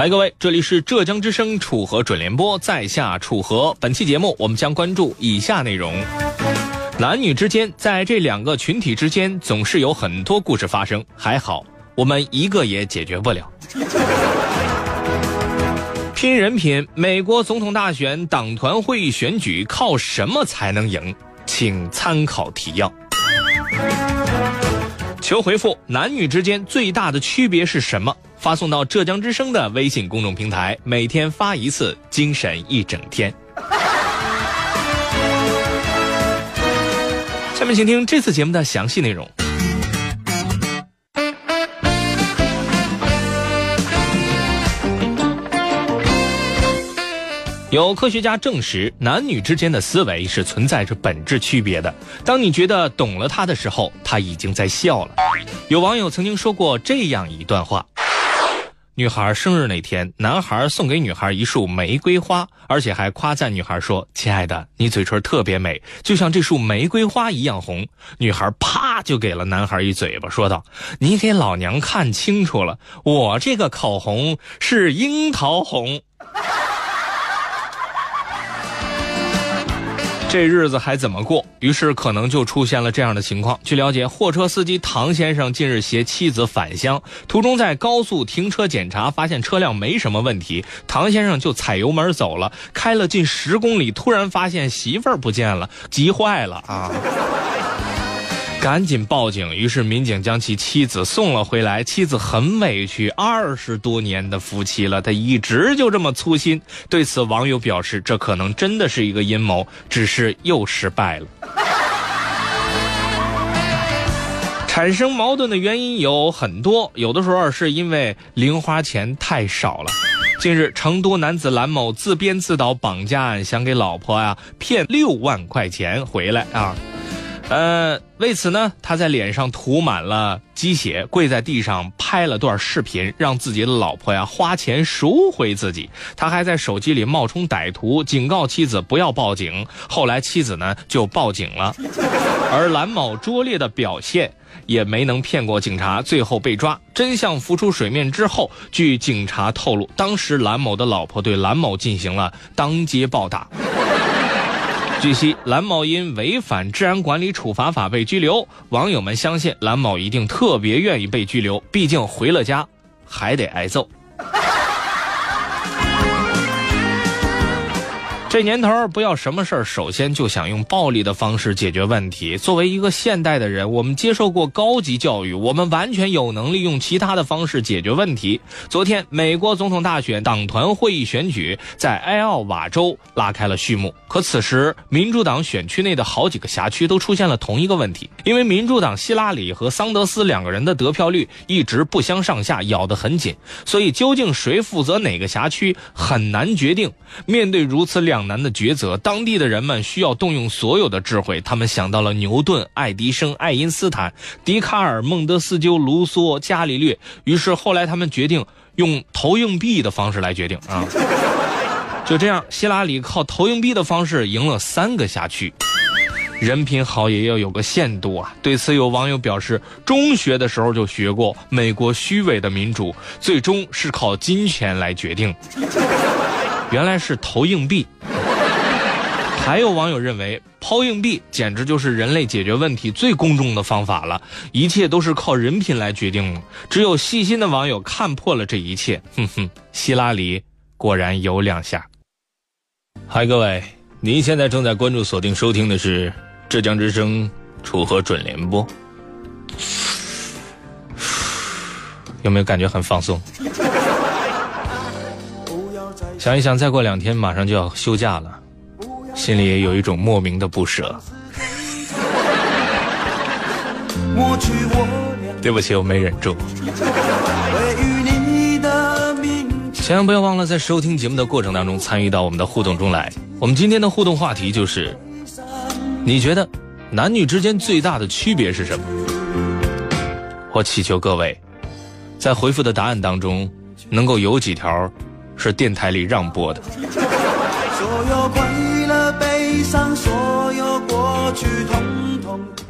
嗨，各位，这里是浙江之声楚河准联播，在下楚河。本期节目我们将关注以下内容：男女之间，在这两个群体之间，总是有很多故事发生。还好，我们一个也解决不了。拼人品，美国总统大选党团会议选举靠什么才能赢？请参考提要。求回复：男女之间最大的区别是什么？发送到浙江之声的微信公众平台，每天发一次，精神一整天。下面请听这次节目的详细内容。有科学家证实，男女之间的思维是存在着本质区别的。当你觉得懂了他的时候，他已经在笑了。有网友曾经说过这样一段话：女孩生日那天，男孩送给女孩一束玫瑰花，而且还夸赞女孩说：“亲爱的，你嘴唇特别美，就像这束玫瑰花一样红。”女孩啪就给了男孩一嘴巴，说道：“你给老娘看清楚了，我这个口红是樱桃红。”这日子还怎么过？于是可能就出现了这样的情况。据了解，货车司机唐先生近日携妻子返乡，途中在高速停车检查，发现车辆没什么问题，唐先生就踩油门走了，开了近十公里，突然发现媳妇儿不见了，急坏了啊！赶紧报警，于是民警将其妻子送了回来。妻子很委屈，二十多年的夫妻了，他一直就这么粗心。对此，网友表示，这可能真的是一个阴谋，只是又失败了。产生矛盾的原因有很多，有的时候是因为零花钱太少了。近日，成都男子蓝某自编自导绑架案，想给老婆呀骗六万块钱回来啊。呃，为此呢，他在脸上涂满了鸡血，跪在地上拍了段视频，让自己的老婆呀花钱赎回自己。他还在手机里冒充歹徒，警告妻子不要报警。后来妻子呢就报警了，而蓝某拙劣的表现也没能骗过警察，最后被抓。真相浮出水面之后，据警察透露，当时蓝某的老婆对蓝某进行了当街暴打。据悉，蓝某因违反治安管理处罚法被拘留。网友们相信蓝某一定特别愿意被拘留，毕竟回了家还得挨揍。这年头，不要什么事儿，首先就想用暴力的方式解决问题。作为一个现代的人，我们接受过高级教育，我们完全有能力用其他的方式解决问题。昨天，美国总统大选党团会议选举在埃奥瓦州拉开了序幕。可此时，民主党选区内的好几个辖区都出现了同一个问题，因为民主党希拉里和桑德斯两个人的得票率一直不相上下，咬得很紧，所以究竟谁负责哪个辖区很难决定。面对如此两。两难的抉择，当地的人们需要动用所有的智慧。他们想到了牛顿、爱迪生、爱因斯坦、笛卡尔、孟德斯鸠、卢梭、伽利略。于是后来他们决定用投硬币的方式来决定啊。就这样，希拉里靠投硬币的方式赢了三个辖区。人品好也要有个限度啊！对此，有网友表示，中学的时候就学过，美国虚伪的民主最终是靠金钱来决定。原来是投硬币。还有网友认为，抛硬币简直就是人类解决问题最公众的方法了，一切都是靠人品来决定。只有细心的网友看破了这一切。哼哼，希拉里果然有两下。嗨，各位，您现在正在关注、锁定、收听的是浙江之声楚河准联播。有没有感觉很放松？想一想，再过两天马上就要休假了。心里也有一种莫名的不舍。对不起，我没忍住。千万不要忘了，在收听节目的过程当中参与到我们的互动中来。我们今天的互动话题就是：你觉得男女之间最大的区别是什么？我祈求各位在回复的答案当中，能够有几条是电台里让播的。悲伤，所有过去，统统。